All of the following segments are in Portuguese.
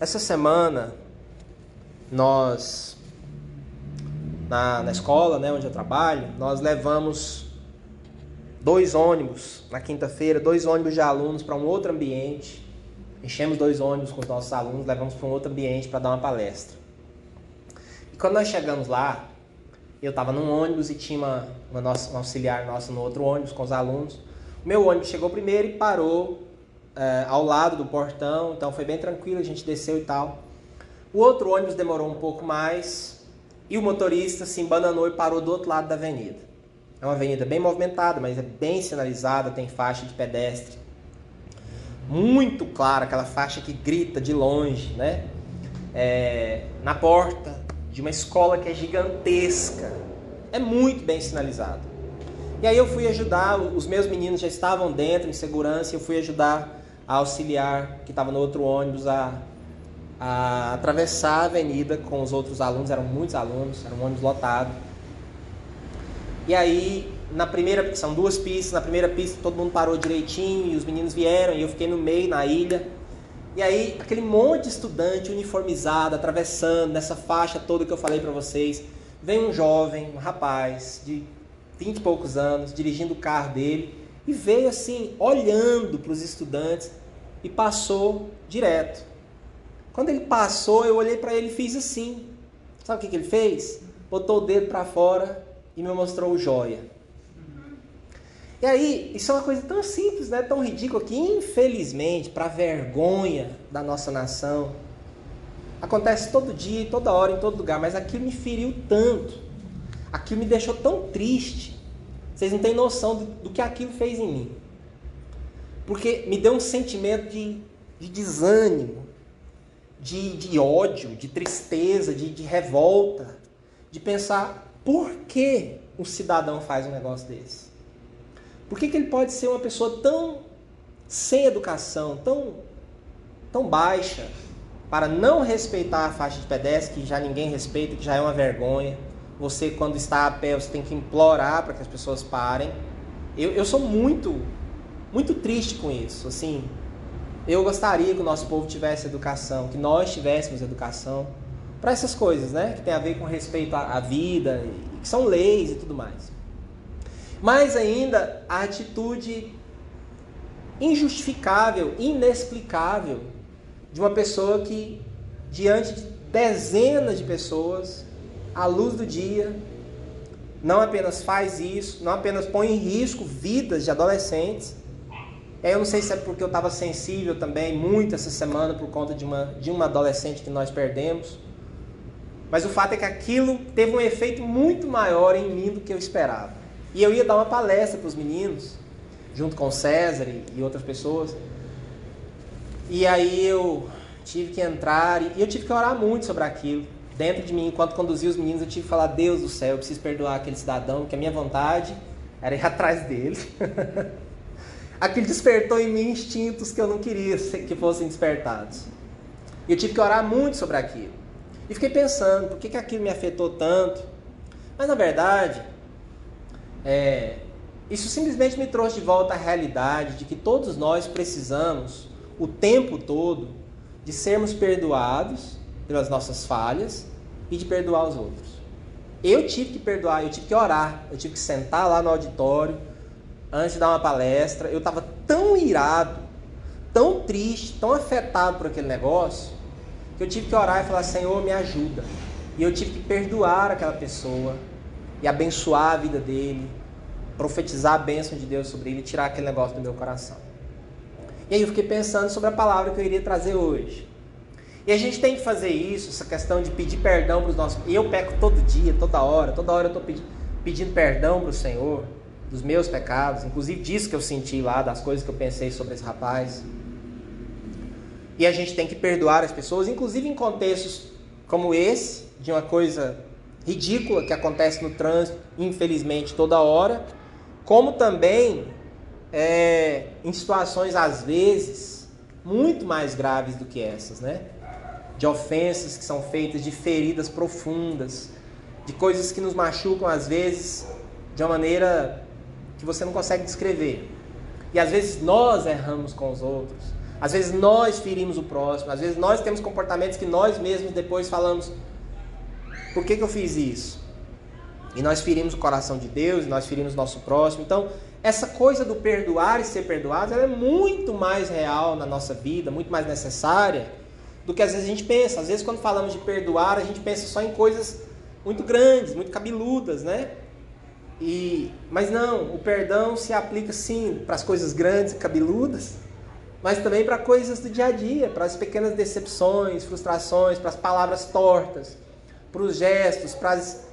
essa semana nós na, na escola, né, onde eu trabalho, nós levamos dois ônibus na quinta-feira, dois ônibus de alunos para um outro ambiente. Enchemos dois ônibus com os nossos alunos, levamos para um outro ambiente para dar uma palestra. E quando nós chegamos lá, eu estava num ônibus e tinha uma, uma, nossa, uma auxiliar nossa no outro ônibus com os alunos. O meu ônibus chegou primeiro e parou é, ao lado do portão, então foi bem tranquilo, a gente desceu e tal. O outro ônibus demorou um pouco mais e o motorista se embananou e parou do outro lado da avenida. É uma avenida bem movimentada, mas é bem sinalizada, tem faixa de pedestre. Muito clara, aquela faixa que grita de longe, né? É, na porta de uma escola que é gigantesca. É muito bem sinalizado. E aí eu fui ajudar, os meus meninos já estavam dentro em segurança, e eu fui ajudar a auxiliar que estava no outro ônibus a, a atravessar a avenida com os outros alunos, eram muitos alunos, era um ônibus lotado. E aí, na primeira, são duas pistas, na primeira pista todo mundo parou direitinho e os meninos vieram e eu fiquei no meio, na ilha. E aí, aquele monte de estudante uniformizado, atravessando nessa faixa toda que eu falei para vocês. Vem um jovem, um rapaz de 20 e poucos anos, dirigindo o carro dele e veio assim, olhando para os estudantes e passou direto. Quando ele passou, eu olhei para ele e fiz assim. Sabe o que, que ele fez? Botou o dedo para fora e me mostrou o joia. E aí, isso é uma coisa tão simples, né? tão ridícula, que infelizmente, para vergonha da nossa nação, acontece todo dia, toda hora, em todo lugar, mas aquilo me feriu tanto, aquilo me deixou tão triste. Vocês não têm noção do, do que aquilo fez em mim. Porque me deu um sentimento de, de desânimo, de, de, ódio, de tristeza, de, de revolta, de pensar por que um cidadão faz um negócio desse? Por que, que ele pode ser uma pessoa tão sem educação, tão, tão baixa, para não respeitar a faixa de pedestre, que já ninguém respeita, que já é uma vergonha? Você, quando está a pé, você tem que implorar para que as pessoas parem. Eu, eu sou muito muito triste com isso. Assim, eu gostaria que o nosso povo tivesse educação, que nós tivéssemos educação para essas coisas, né? Que tem a ver com respeito à, vida, que são leis e tudo mais. Mais ainda, a atitude injustificável, inexplicável de uma pessoa que, diante de dezenas de pessoas, à luz do dia, não apenas faz isso, não apenas põe em risco vidas de adolescentes, eu não sei se é porque eu estava sensível também muito essa semana por conta de uma, de uma adolescente que nós perdemos. Mas o fato é que aquilo teve um efeito muito maior em mim do que eu esperava. E eu ia dar uma palestra para os meninos, junto com César e, e outras pessoas. E aí eu tive que entrar e eu tive que orar muito sobre aquilo. Dentro de mim, enquanto conduzia os meninos, eu tive que falar: Deus do céu, eu preciso perdoar aquele cidadão, que a minha vontade era ir atrás dele. aquilo despertou em mim instintos que eu não queria que fossem despertados. E eu tive que orar muito sobre aquilo. E fiquei pensando, por que, que aquilo me afetou tanto? Mas na verdade, é, isso simplesmente me trouxe de volta à realidade de que todos nós precisamos, o tempo todo, de sermos perdoados pelas nossas falhas e de perdoar os outros. Eu tive que perdoar, eu tive que orar, eu tive que sentar lá no auditório antes de dar uma palestra, eu estava tão irado, tão triste, tão afetado por aquele negócio, que eu tive que orar e falar: Senhor, me ajuda. E eu tive que perdoar aquela pessoa e abençoar a vida dele, profetizar a bênção de Deus sobre ele tirar aquele negócio do meu coração. E aí eu fiquei pensando sobre a palavra que eu iria trazer hoje. E a gente tem que fazer isso, essa questão de pedir perdão para os nossos. Eu peco todo dia, toda hora, toda hora eu estou pedindo, pedindo perdão para o Senhor dos meus pecados, inclusive disso que eu senti lá, das coisas que eu pensei sobre esse rapaz. E a gente tem que perdoar as pessoas, inclusive em contextos como esse, de uma coisa ridícula que acontece no trânsito, infelizmente, toda hora, como também é, em situações, às vezes, muito mais graves do que essas, né? De ofensas que são feitas, de feridas profundas, de coisas que nos machucam, às vezes, de uma maneira que você não consegue descrever. E às vezes nós erramos com os outros. Às vezes nós ferimos o próximo, às vezes nós temos comportamentos que nós mesmos depois falamos: por que, que eu fiz isso? E nós ferimos o coração de Deus, nós ferimos nosso próximo. Então, essa coisa do perdoar e ser perdoado é muito mais real na nossa vida, muito mais necessária do que às vezes a gente pensa. Às vezes, quando falamos de perdoar, a gente pensa só em coisas muito grandes, muito cabeludas, né? E, mas não, o perdão se aplica sim para as coisas grandes e cabeludas, mas também para coisas do dia a dia, para as pequenas decepções, frustrações, para as palavras tortas, para os gestos, para as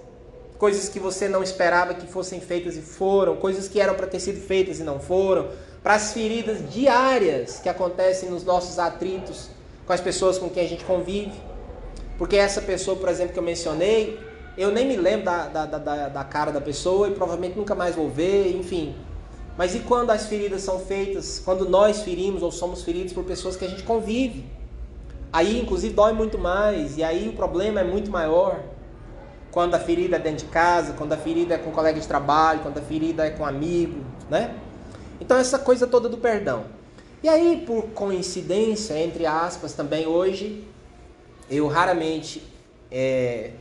coisas que você não esperava que fossem feitas e foram, coisas que eram para ter sido feitas e não foram, para as feridas diárias que acontecem nos nossos atritos com as pessoas com quem a gente convive. Porque essa pessoa, por exemplo, que eu mencionei, eu nem me lembro da, da, da, da cara da pessoa e provavelmente nunca mais vou ver, enfim. Mas e quando as feridas são feitas, quando nós ferimos ou somos feridos por pessoas que a gente convive? Aí, inclusive, dói muito mais, e aí o problema é muito maior. Quando a ferida é dentro de casa, quando a ferida é com um colega de trabalho, quando a ferida é com um amigo, né? Então, essa coisa toda do perdão. E aí, por coincidência, entre aspas, também hoje, eu raramente é,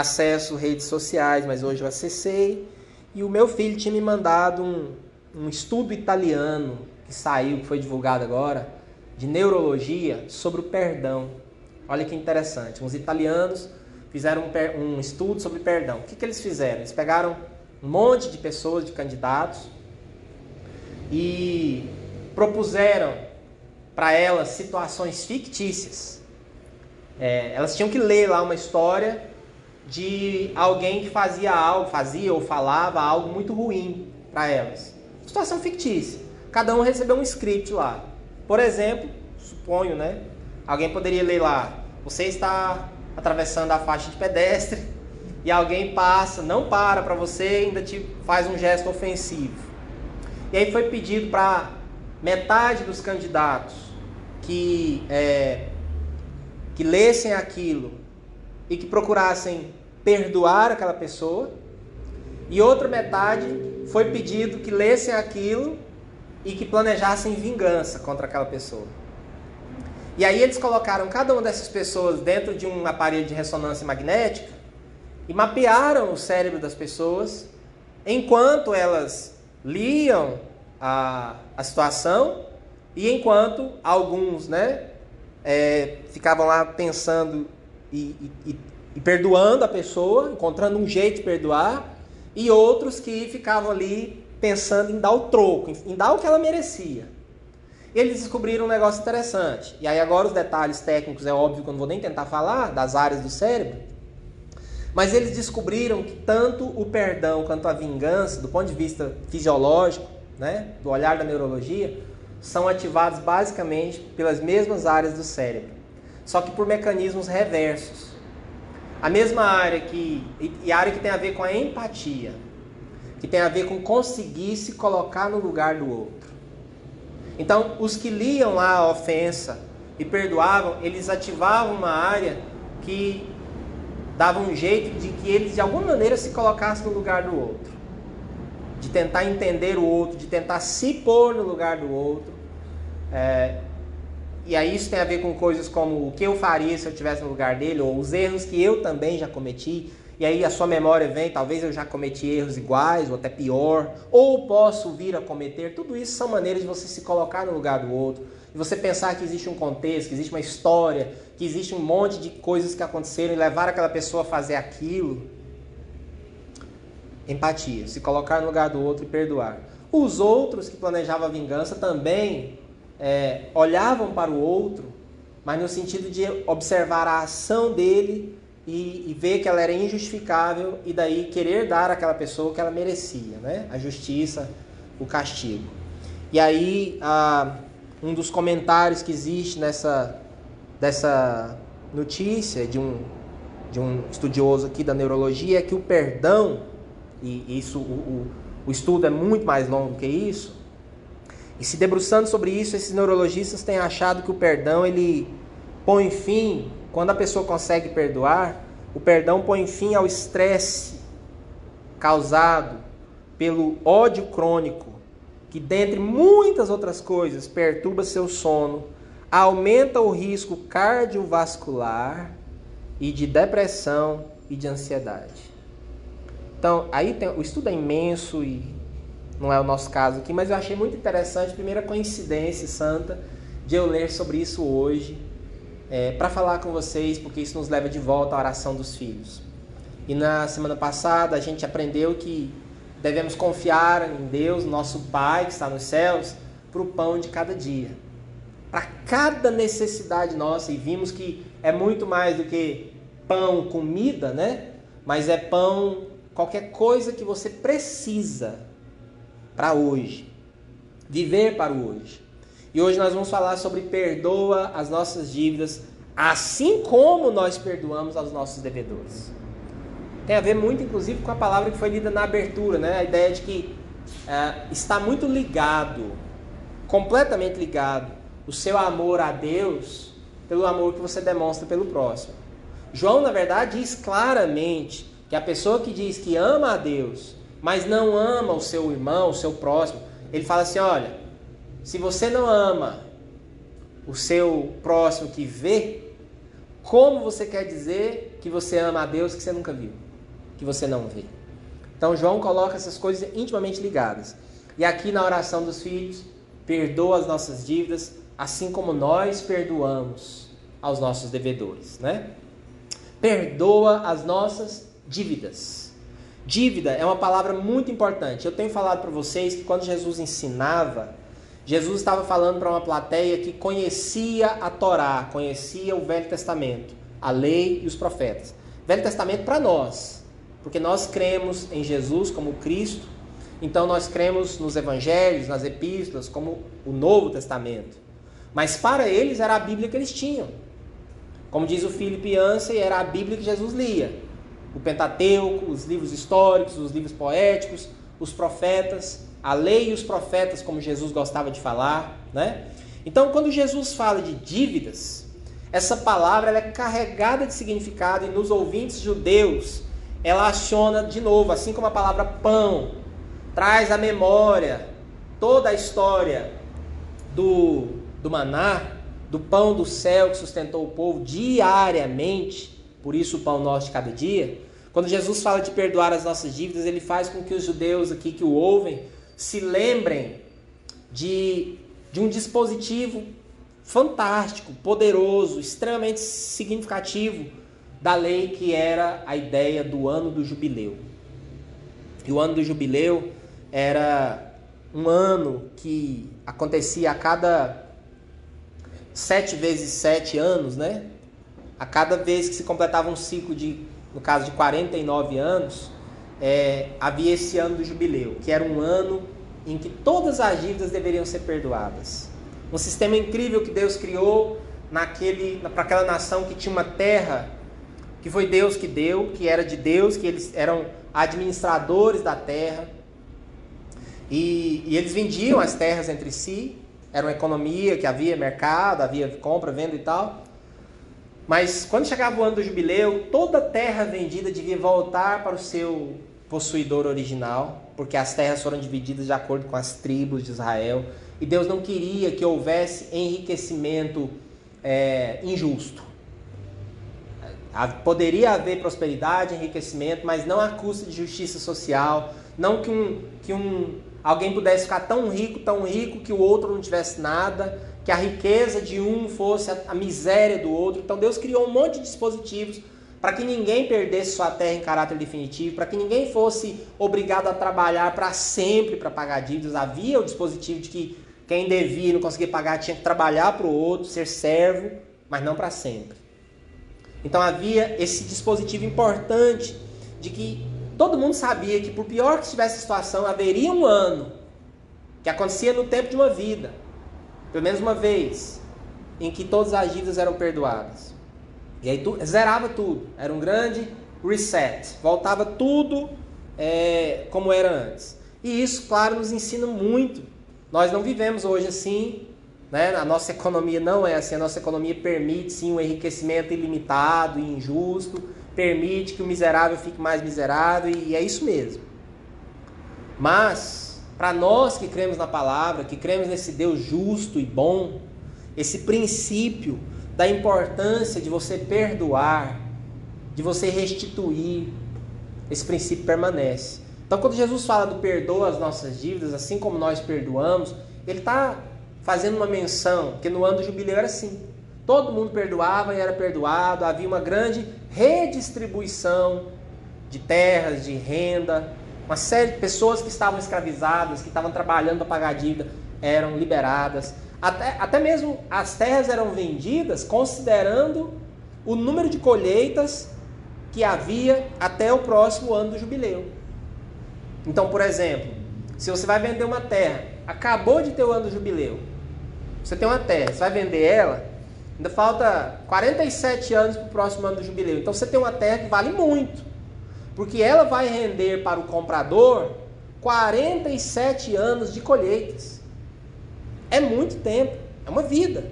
acesso redes sociais, mas hoje eu acessei. E o meu filho tinha me mandado um, um estudo italiano que saiu, que foi divulgado agora, de neurologia sobre o perdão. Olha que interessante. Uns italianos fizeram um, um estudo sobre perdão. O que, que eles fizeram? Eles pegaram um monte de pessoas, de candidatos, e propuseram para elas situações fictícias. É, elas tinham que ler lá uma história de alguém que fazia algo, fazia ou falava algo muito ruim para elas. Situação fictícia. Cada um recebeu um script lá. Por exemplo, suponho, né? Alguém poderia ler lá: você está atravessando a faixa de pedestre e alguém passa, não para para você, ainda te faz um gesto ofensivo. E aí foi pedido para metade dos candidatos que, é, que lessem aquilo e que procurassem perdoar aquela pessoa, e outra metade foi pedido que lessem aquilo e que planejassem vingança contra aquela pessoa. E aí eles colocaram cada uma dessas pessoas dentro de um aparelho de ressonância magnética e mapearam o cérebro das pessoas enquanto elas liam a, a situação e enquanto alguns né, é, ficavam lá pensando e, e, e perdoando a pessoa, encontrando um jeito de perdoar, e outros que ficavam ali pensando em dar o troco, em dar o que ela merecia eles descobriram um negócio interessante. E aí agora os detalhes técnicos é óbvio que eu não vou nem tentar falar das áreas do cérebro. Mas eles descobriram que tanto o perdão quanto a vingança, do ponto de vista fisiológico, né, do olhar da neurologia, são ativados basicamente pelas mesmas áreas do cérebro, só que por mecanismos reversos. A mesma área que e área que tem a ver com a empatia, que tem a ver com conseguir se colocar no lugar do outro. Então, os que liam lá a ofensa e perdoavam, eles ativavam uma área que dava um jeito de que eles de alguma maneira se colocassem no lugar do outro, de tentar entender o outro, de tentar se pôr no lugar do outro. É, e aí isso tem a ver com coisas como o que eu faria se eu estivesse no lugar dele, ou os erros que eu também já cometi e aí a sua memória vem, talvez eu já cometi erros iguais ou até pior, ou posso vir a cometer. Tudo isso são maneiras de você se colocar no lugar do outro, e você pensar que existe um contexto, que existe uma história, que existe um monte de coisas que aconteceram e levar aquela pessoa a fazer aquilo. Empatia, se colocar no lugar do outro e perdoar. Os outros que planejavam a vingança também é, olhavam para o outro, mas no sentido de observar a ação dele e, e, ver que ela era injustificável e daí querer dar àquela pessoa o que ela merecia, né? A justiça, o castigo. E aí ah, um dos comentários que existe nessa dessa notícia de um de um estudioso aqui da neurologia é que o perdão e isso o, o, o estudo é muito mais longo que isso. E se debruçando sobre isso, esses neurologistas têm achado que o perdão ele põe fim quando a pessoa consegue perdoar, o perdão põe fim ao estresse causado pelo ódio crônico, que dentre muitas outras coisas perturba seu sono, aumenta o risco cardiovascular e de depressão e de ansiedade. Então, aí tem, o estudo é imenso e não é o nosso caso aqui, mas eu achei muito interessante, primeira coincidência santa, de eu ler sobre isso hoje, é, para falar com vocês, porque isso nos leva de volta à oração dos filhos. E na semana passada a gente aprendeu que devemos confiar em Deus, nosso Pai que está nos céus, para o pão de cada dia. Para cada necessidade nossa, e vimos que é muito mais do que pão, comida, né? Mas é pão, qualquer coisa que você precisa para hoje. Viver para o hoje. E hoje nós vamos falar sobre perdoa as nossas dívidas, assim como nós perdoamos aos nossos devedores. Tem a ver muito, inclusive, com a palavra que foi lida na abertura, né? A ideia de que é, está muito ligado, completamente ligado, o seu amor a Deus pelo amor que você demonstra pelo próximo. João, na verdade, diz claramente que a pessoa que diz que ama a Deus, mas não ama o seu irmão, o seu próximo, ele fala assim: olha, se você não ama o seu próximo que vê, como você quer dizer que você ama a Deus que você nunca viu, que você não vê? Então João coloca essas coisas intimamente ligadas. E aqui na oração dos filhos, perdoa as nossas dívidas, assim como nós perdoamos aos nossos devedores, né? Perdoa as nossas dívidas. Dívida é uma palavra muito importante. Eu tenho falado para vocês que quando Jesus ensinava, Jesus estava falando para uma plateia que conhecia a Torá, conhecia o Velho Testamento, a lei e os profetas. Velho Testamento para nós, porque nós cremos em Jesus como Cristo, então nós cremos nos evangelhos, nas epístolas, como o Novo Testamento. Mas para eles era a Bíblia que eles tinham. Como diz o Philip Yancey, era a Bíblia que Jesus lia o Pentateuco, os livros históricos, os livros poéticos, os profetas, a lei e os profetas, como Jesus gostava de falar, né? Então, quando Jesus fala de dívidas, essa palavra é carregada de significado e nos ouvintes judeus ela aciona de novo, assim como a palavra pão traz à memória toda a história do, do maná, do pão do céu que sustentou o povo diariamente, por isso o pão nosso de cada dia. Quando Jesus fala de perdoar as nossas dívidas, ele faz com que os judeus aqui que o ouvem se lembrem de, de um dispositivo fantástico, poderoso, extremamente significativo da lei que era a ideia do ano do jubileu. E o ano do jubileu era um ano que acontecia a cada sete vezes sete anos, né? A cada vez que se completava um ciclo de no caso de 49 anos, é, havia esse ano do jubileu, que era um ano em que todas as dívidas deveriam ser perdoadas. Um sistema incrível que Deus criou naquele, para aquela nação que tinha uma terra que foi Deus que deu, que era de Deus, que eles eram administradores da terra. E, e eles vendiam as terras entre si, era uma economia que havia mercado, havia compra, venda e tal. Mas quando chegava o ano do jubileu, toda terra vendida devia voltar para o seu possuidor original, porque as terras foram divididas de acordo com as tribos de Israel. E Deus não queria que houvesse enriquecimento é, injusto. Poderia haver prosperidade, enriquecimento, mas não à custa de justiça social. Não que, um, que um, alguém pudesse ficar tão rico, tão rico, que o outro não tivesse nada que a riqueza de um fosse a, miséria do outro. Então Deus criou um monte de dispositivos para que ninguém perdesse sua terra em caráter definitivo, para que ninguém fosse obrigado a trabalhar para sempre para pagar dívidas. Havia o dispositivo de que quem devia e não conseguia pagar tinha que trabalhar para o outro, ser servo, mas não para sempre. Então havia esse dispositivo importante de que todo mundo sabia que por pior que estivesse a situação, haveria um ano que acontecia no tempo de uma vida, pelo menos uma vez, em que todas as dívidas eram perdoadas. E aí tu, zerava tudo. Era um grande reset. Voltava tudo é, como era antes. E isso, claro, nos ensina muito. Nós não vivemos hoje assim. Né? A nossa economia não é assim. A nossa economia permite sim um enriquecimento ilimitado e injusto. Permite que o miserável fique mais miserável. E é isso mesmo. Mas para nós que cremos na palavra, que cremos nesse Deus justo e bom, esse princípio da importância de você perdoar, de você restituir, esse princípio permanece. Então, quando Jesus fala do perdoa as nossas dívidas, assim como nós perdoamos, ele está fazendo uma menção, que no ano do jubileu era assim. Todo mundo perdoava e era perdoado, havia uma grande redistribuição de terras, de renda, uma série de pessoas que estavam escravizadas, que estavam trabalhando para pagar a dívida, eram liberadas. Até, até mesmo as terras eram vendidas considerando o número de colheitas que havia até o próximo ano do jubileu. Então, por exemplo, se você vai vender uma terra, acabou de ter o ano do jubileu, você tem uma terra, você vai vender ela, ainda falta 47 anos para o próximo ano do jubileu. Então você tem uma terra que vale muito. Porque ela vai render para o comprador 47 anos de colheitas. É muito tempo, é uma vida.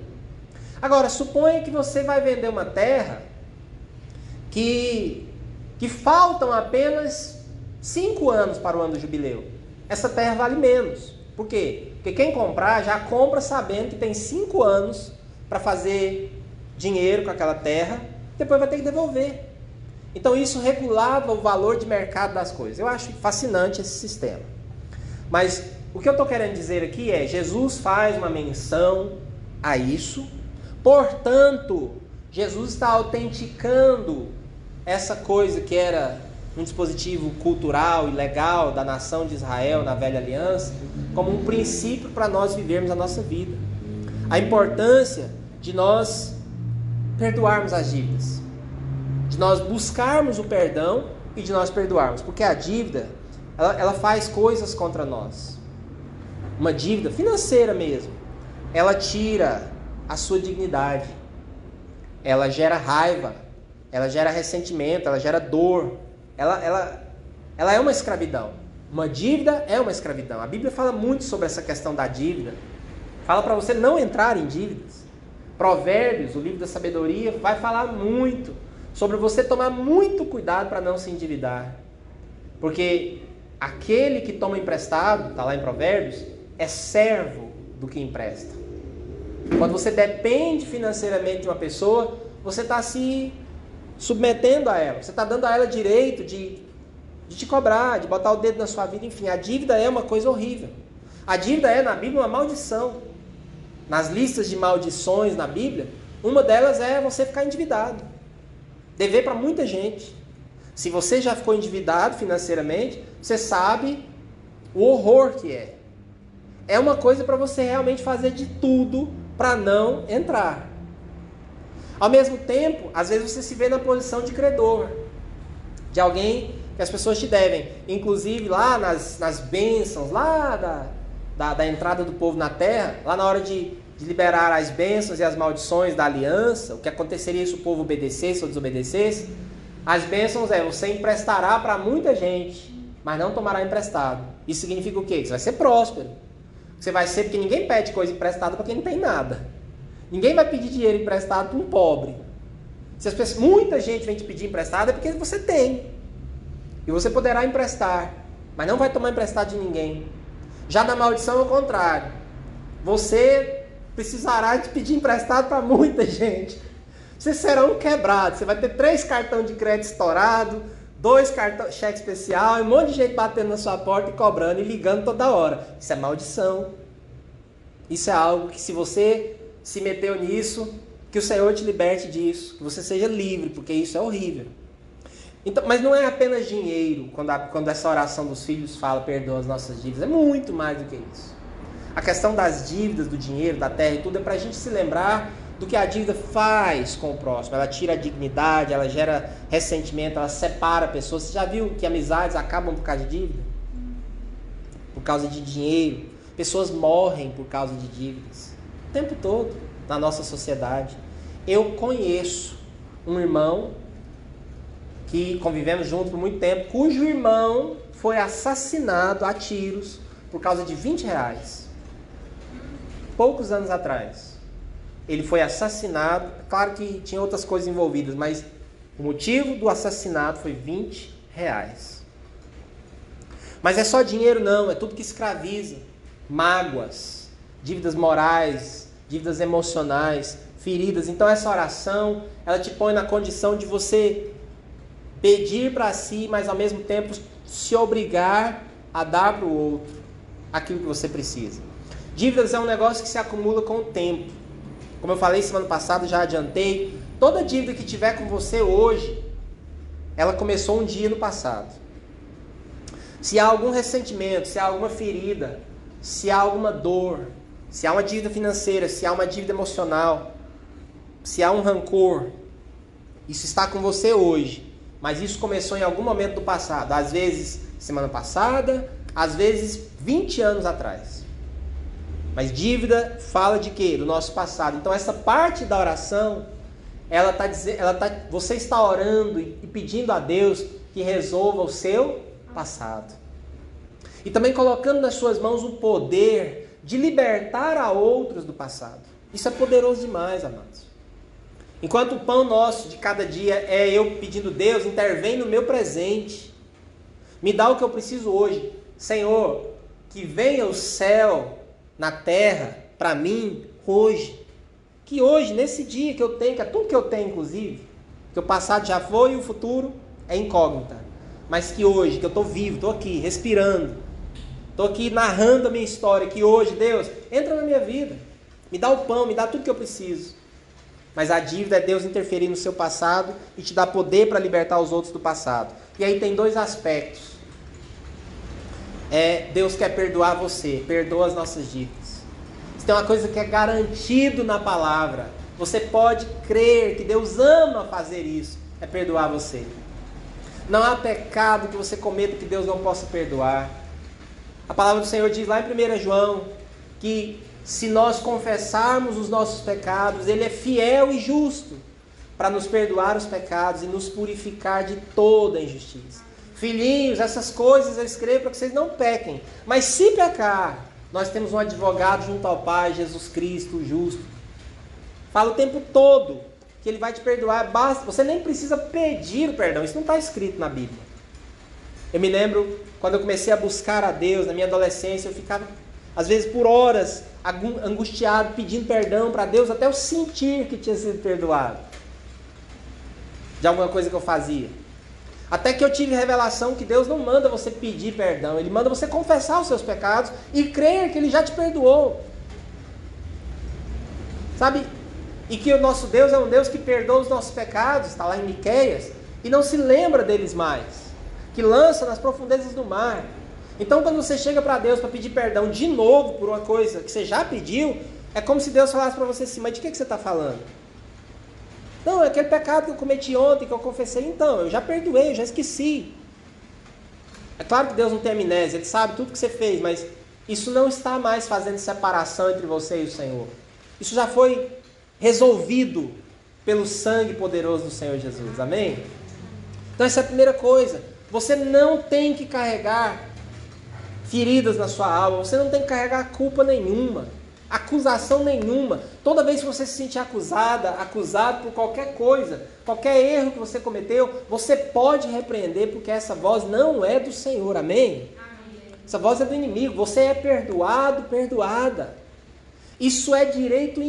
Agora, suponha que você vai vender uma terra que, que faltam apenas 5 anos para o ano do jubileu. Essa terra vale menos. Por quê? Porque quem comprar já compra sabendo que tem 5 anos para fazer dinheiro com aquela terra, depois vai ter que devolver. Então isso regulava o valor de mercado das coisas. Eu acho fascinante esse sistema. Mas o que eu estou querendo dizer aqui é: Jesus faz uma menção a isso, portanto, Jesus está autenticando essa coisa que era um dispositivo cultural e legal da nação de Israel na velha aliança, como um princípio para nós vivermos a nossa vida. A importância de nós perdoarmos as dívidas de nós buscarmos o perdão e de nós perdoarmos, porque a dívida ela, ela faz coisas contra nós. Uma dívida financeira mesmo, ela tira a sua dignidade, ela gera raiva, ela gera ressentimento, ela gera dor, ela, ela, ela é uma escravidão. Uma dívida é uma escravidão. A Bíblia fala muito sobre essa questão da dívida. Fala para você não entrar em dívidas. Provérbios, o livro da sabedoria, vai falar muito sobre você tomar muito cuidado para não se endividar. Porque aquele que toma emprestado, está lá em Provérbios, é servo do que empresta. Quando você depende financeiramente de uma pessoa, você está se submetendo a ela, você está dando a ela direito de, de te cobrar, de botar o dedo na sua vida, enfim, a dívida é uma coisa horrível. A dívida é, na Bíblia, uma maldição. Nas listas de maldições na Bíblia, uma delas é você ficar endividado. Dever para muita gente. Se você já ficou endividado financeiramente, você sabe o horror que é. É uma coisa para você realmente fazer de tudo para não entrar. Ao mesmo tempo, às vezes você se vê na posição de credor, de alguém que as pessoas te devem. Inclusive lá nas, nas bênçãos, lá da, da, da entrada do povo na terra, lá na hora de de liberar as bênçãos e as maldições da aliança, o que aconteceria se o povo obedecesse ou desobedecesse, as bênçãos é você emprestará para muita gente, mas não tomará emprestado. Isso significa o quê? Você vai ser próspero. Você vai ser porque ninguém pede coisa emprestada para quem não tem nada. Ninguém vai pedir dinheiro emprestado para um pobre. Se as pessoas, muita gente vem te pedir emprestado é porque você tem. E você poderá emprestar, mas não vai tomar emprestado de ninguém. Já na maldição é o contrário. Você precisará de pedir emprestado para muita gente. Vocês serão quebrados. Você vai ter três cartões de crédito estourado, dois cartões cheque especial, e um monte de gente batendo na sua porta e cobrando e ligando toda hora. Isso é maldição. Isso é algo que se você se meteu nisso, que o Senhor te liberte disso, que você seja livre, porque isso é horrível. Então, mas não é apenas dinheiro quando, a, quando essa oração dos filhos fala perdoa as nossas dívidas, é muito mais do que isso. A questão das dívidas, do dinheiro, da terra e tudo é para a gente se lembrar do que a dívida faz com o próximo. Ela tira a dignidade, ela gera ressentimento, ela separa pessoas. Você já viu que amizades acabam por causa de dívida? Por causa de dinheiro. Pessoas morrem por causa de dívidas. O tempo todo na nossa sociedade. Eu conheço um irmão que convivemos juntos por muito tempo, cujo irmão foi assassinado a tiros por causa de 20 reais poucos anos atrás. Ele foi assassinado, claro que tinha outras coisas envolvidas, mas o motivo do assassinato foi 20 reais. Mas é só dinheiro não, é tudo que escraviza. Mágoas, dívidas morais, dívidas emocionais, feridas. Então essa oração, ela te põe na condição de você pedir para si, mas ao mesmo tempo se obrigar a dar para o outro aquilo que você precisa. Dívidas é um negócio que se acumula com o tempo. Como eu falei semana passada, já adiantei, toda dívida que tiver com você hoje, ela começou um dia no passado. Se há algum ressentimento, se há alguma ferida, se há alguma dor, se há uma dívida financeira, se há uma dívida emocional, se há um rancor, isso está com você hoje, mas isso começou em algum momento do passado, às vezes semana passada, às vezes 20 anos atrás. Mas dívida fala de quê? Do nosso passado. Então essa parte da oração, ela tá dizendo, ela tá, você está orando e pedindo a Deus que resolva o seu passado. E também colocando nas suas mãos o poder de libertar a outros do passado. Isso é poderoso demais, amados. Enquanto o pão nosso de cada dia é eu pedindo Deus, intervém no meu presente. Me dá o que eu preciso hoje. Senhor, que venha o céu na terra para mim hoje. Que hoje, nesse dia que eu tenho, que é tudo que eu tenho, inclusive, que o passado já foi e o futuro é incógnita. Mas que hoje, que eu estou vivo, estou aqui, respirando, estou aqui narrando a minha história, que hoje, Deus, entra na minha vida, me dá o pão, me dá tudo que eu preciso. Mas a dívida é Deus interferir no seu passado e te dar poder para libertar os outros do passado. E aí tem dois aspectos é Deus quer perdoar você, perdoa as nossas dívidas. Se tem uma coisa que é garantido na palavra, você pode crer que Deus ama fazer isso, é perdoar você. Não há pecado que você cometa que Deus não possa perdoar. A palavra do Senhor diz lá em 1 João que se nós confessarmos os nossos pecados, Ele é fiel e justo para nos perdoar os pecados e nos purificar de toda injustiça. Filhinhos, essas coisas eu escrevo para que vocês não pequem. Mas se pecar, nós temos um advogado junto ao Pai, Jesus Cristo, o justo. Fala o tempo todo que ele vai te perdoar. Basta, você nem precisa pedir o perdão. Isso não está escrito na Bíblia. Eu me lembro quando eu comecei a buscar a Deus na minha adolescência, eu ficava às vezes por horas angustiado, pedindo perdão para Deus, até eu sentir que tinha sido perdoado de alguma coisa que eu fazia. Até que eu tive revelação que Deus não manda você pedir perdão, Ele manda você confessar os seus pecados e crer que Ele já te perdoou. Sabe? E que o nosso Deus é um Deus que perdoa os nossos pecados, está lá em Miqueias, e não se lembra deles mais, que lança nas profundezas do mar. Então, quando você chega para Deus para pedir perdão de novo por uma coisa que você já pediu, é como se Deus falasse para você assim: Mas de que, que você está falando? Não, é aquele pecado que eu cometi ontem, que eu confessei, então, eu já perdoei, eu já esqueci. É claro que Deus não tem amnésia, Ele sabe tudo que você fez, mas isso não está mais fazendo separação entre você e o Senhor. Isso já foi resolvido pelo sangue poderoso do Senhor Jesus. Amém? Então, essa é a primeira coisa. Você não tem que carregar feridas na sua alma, você não tem que carregar culpa nenhuma acusação nenhuma. Toda vez que você se sentir acusada, acusado por qualquer coisa, qualquer erro que você cometeu, você pode repreender, porque essa voz não é do Senhor. Amém? Essa voz é do inimigo. Você é perdoado, perdoada. Isso é direito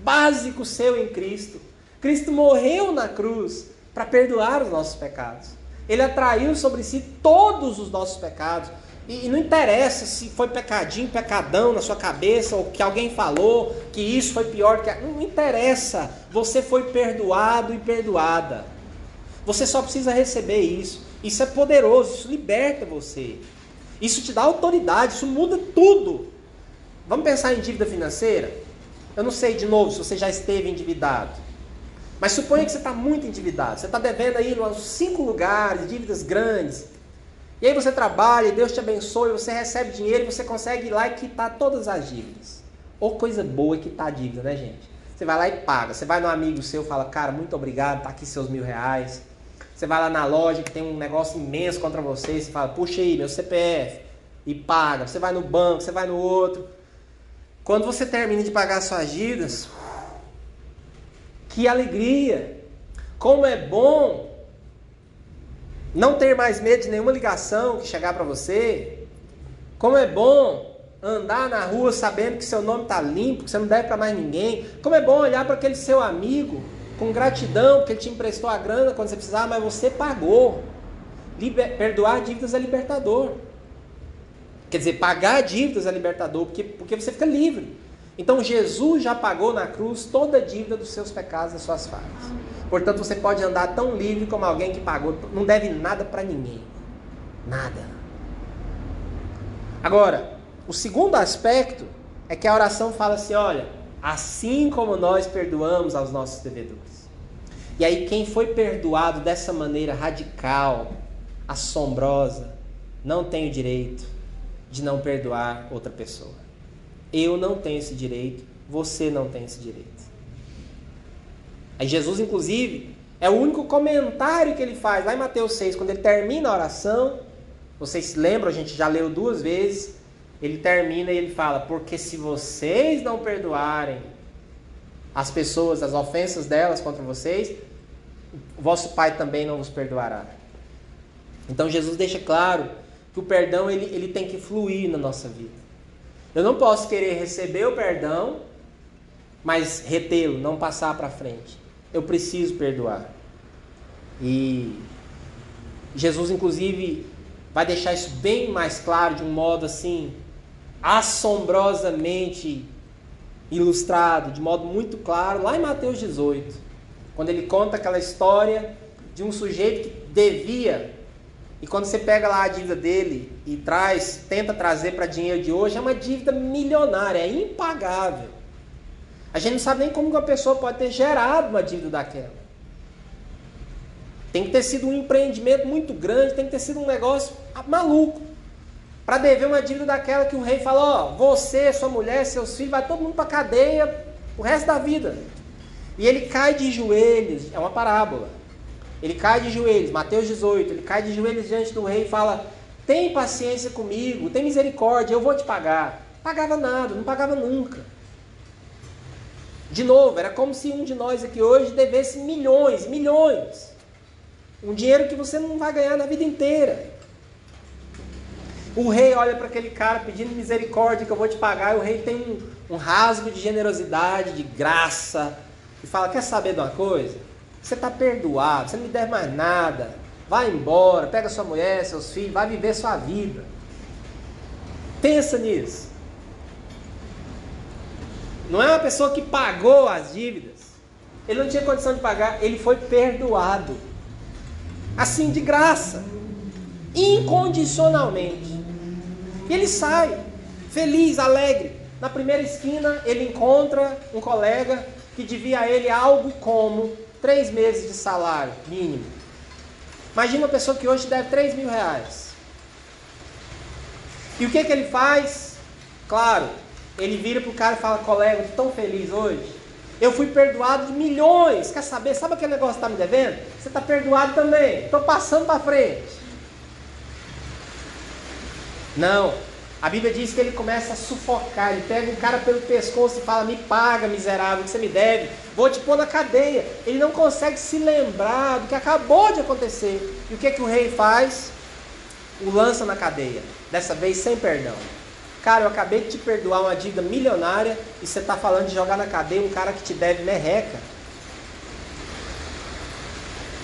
básico seu em Cristo. Cristo morreu na cruz para perdoar os nossos pecados. Ele atraiu sobre si todos os nossos pecados. E, e, não interessa se foi pecadinho, pecadão na sua cabeça, ou que alguém falou que isso foi pior que. Não interessa. Você foi perdoado e perdoada. Você só precisa receber isso. Isso é poderoso, isso liberta você. Isso te dá autoridade, isso muda tudo. Vamos pensar em dívida financeira? Eu não sei de novo se você já esteve endividado. Mas suponha que você está muito endividado. Você está devendo aí uns cinco lugares, dívidas grandes. E aí você trabalha, Deus te abençoe, você recebe dinheiro e você consegue ir lá e quitar todas as dívidas. Ou coisa boa é quitar a dívida, né, gente? Você vai lá e paga. Você vai no amigo seu fala, cara, muito obrigado, tá aqui seus mil reais. Você vai lá na loja que tem um negócio imenso contra você, você fala, puxa aí, meu CPF, e paga. Você vai no banco, você vai no outro. Quando você termina de pagar suas dívidas, que alegria! Como é bom não ter mais medo de nenhuma ligação que chegar para você. Como é bom andar na rua sabendo que seu nome está limpo, que você não deve para mais ninguém. Como é bom olhar para aquele seu amigo com gratidão, porque ele te emprestou a grana quando você precisava, mas você pagou. Liber... Perdoar dívidas é libertador. Quer dizer, pagar dívidas é libertador, porque, porque você fica livre. Então Jesus já pagou na cruz toda a dívida dos seus pecados, das suas falhas. Portanto, você pode andar tão livre como alguém que pagou, não deve nada para ninguém. Nada. Agora, o segundo aspecto é que a oração fala assim: olha, assim como nós perdoamos aos nossos devedores. E aí, quem foi perdoado dessa maneira radical, assombrosa, não tem o direito de não perdoar outra pessoa. Eu não tenho esse direito, você não tem esse direito. Aí Jesus, inclusive, é o único comentário que ele faz lá em Mateus 6, quando ele termina a oração. Vocês se lembram, a gente já leu duas vezes. Ele termina e ele fala: Porque se vocês não perdoarem as pessoas, as ofensas delas contra vocês, vosso Pai também não vos perdoará. Então Jesus deixa claro que o perdão ele, ele tem que fluir na nossa vida. Eu não posso querer receber o perdão, mas retê-lo, não passar para frente. Eu preciso perdoar. E Jesus, inclusive, vai deixar isso bem mais claro, de um modo assim, assombrosamente ilustrado, de modo muito claro, lá em Mateus 18, quando ele conta aquela história de um sujeito que devia e quando você pega lá a dívida dele e traz, tenta trazer para dinheiro de hoje, é uma dívida milionária, é impagável. A gente não sabe nem como uma pessoa pode ter gerado uma dívida daquela. Tem que ter sido um empreendimento muito grande, tem que ter sido um negócio maluco. Para dever uma dívida daquela que o rei falou, ó, você, sua mulher, seus filhos, vai todo mundo para cadeia o resto da vida. E ele cai de joelhos, é uma parábola. Ele cai de joelhos, Mateus 18, ele cai de joelhos diante do rei e fala: Tem paciência comigo, tem misericórdia, eu vou te pagar. Pagava nada, não pagava nunca. De novo, era como se um de nós aqui hoje devesse milhões, milhões. Um dinheiro que você não vai ganhar na vida inteira. O rei olha para aquele cara pedindo misericórdia que eu vou te pagar, e o rei tem um, um rasgo de generosidade, de graça, e fala: Quer saber de uma coisa? Você está perdoado, você não me deve mais nada. Vai embora, pega sua mulher, seus filhos, vai viver sua vida. Pensa nisso. Não é uma pessoa que pagou as dívidas. Ele não tinha condição de pagar, ele foi perdoado. Assim, de graça. Incondicionalmente. E ele sai, feliz, alegre. Na primeira esquina, ele encontra um colega que devia a ele algo como Três meses de salário mínimo. Imagina uma pessoa que hoje deve 3 mil reais. E o que, que ele faz? Claro, ele vira para o cara e fala, colega, estou tão feliz hoje. Eu fui perdoado de milhões. Quer saber? Sabe aquele negócio que está me devendo? Você está perdoado também. Estou passando para frente. Não. A Bíblia diz que ele começa a sufocar, ele pega o cara pelo pescoço e fala: Me paga, miserável, que você me deve, vou te pôr na cadeia. Ele não consegue se lembrar do que acabou de acontecer. E o que, que o rei faz? O lança na cadeia, dessa vez sem perdão. Cara, eu acabei de te perdoar uma dívida milionária e você está falando de jogar na cadeia um cara que te deve merreca.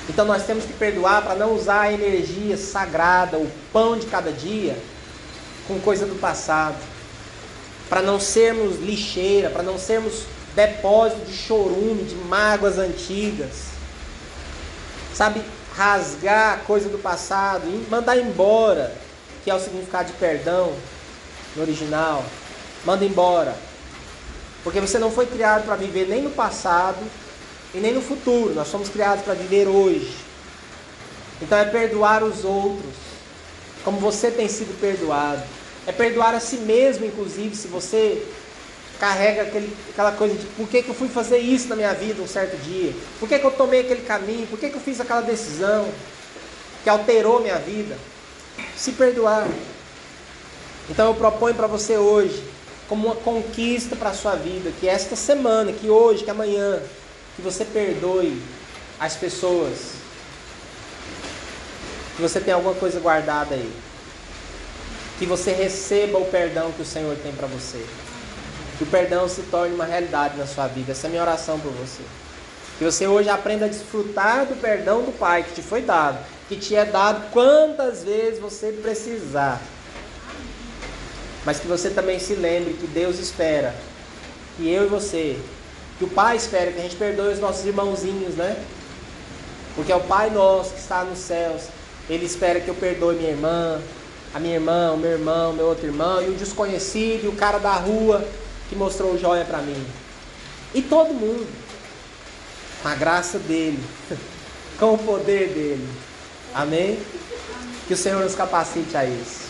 Então nós temos que perdoar para não usar a energia sagrada, o pão de cada dia com coisa do passado, para não sermos lixeira, para não sermos depósito de chorume, de mágoas antigas. Sabe, rasgar coisa do passado, mandar embora, que é o significado de perdão no original. Manda embora. Porque você não foi criado para viver nem no passado e nem no futuro. Nós somos criados para viver hoje. Então é perdoar os outros como você tem sido perdoado. É perdoar a si mesmo, inclusive, se você carrega aquele, aquela coisa de por que, que eu fui fazer isso na minha vida um certo dia? Por que, que eu tomei aquele caminho? Por que, que eu fiz aquela decisão que alterou minha vida? Se perdoar. Então eu proponho para você hoje, como uma conquista para a sua vida, que esta semana, que hoje, que amanhã, que você perdoe as pessoas que você tem alguma coisa guardada aí. Que você receba o perdão que o Senhor tem para você. Que o perdão se torne uma realidade na sua vida. Essa é a minha oração por você. Que você hoje aprenda a desfrutar do perdão do Pai que te foi dado, que te é dado quantas vezes você precisar. Mas que você também se lembre que Deus espera que eu e você, que o Pai espera que a gente perdoe os nossos irmãozinhos, né? Porque é o Pai nosso que está nos céus. Ele espera que eu perdoe minha irmã, a minha irmã, o meu irmão, meu outro irmão, e o desconhecido, e o cara da rua que mostrou joia para mim. E todo mundo. Com a graça dele. Com o poder dele. Amém? Que o Senhor nos capacite a isso.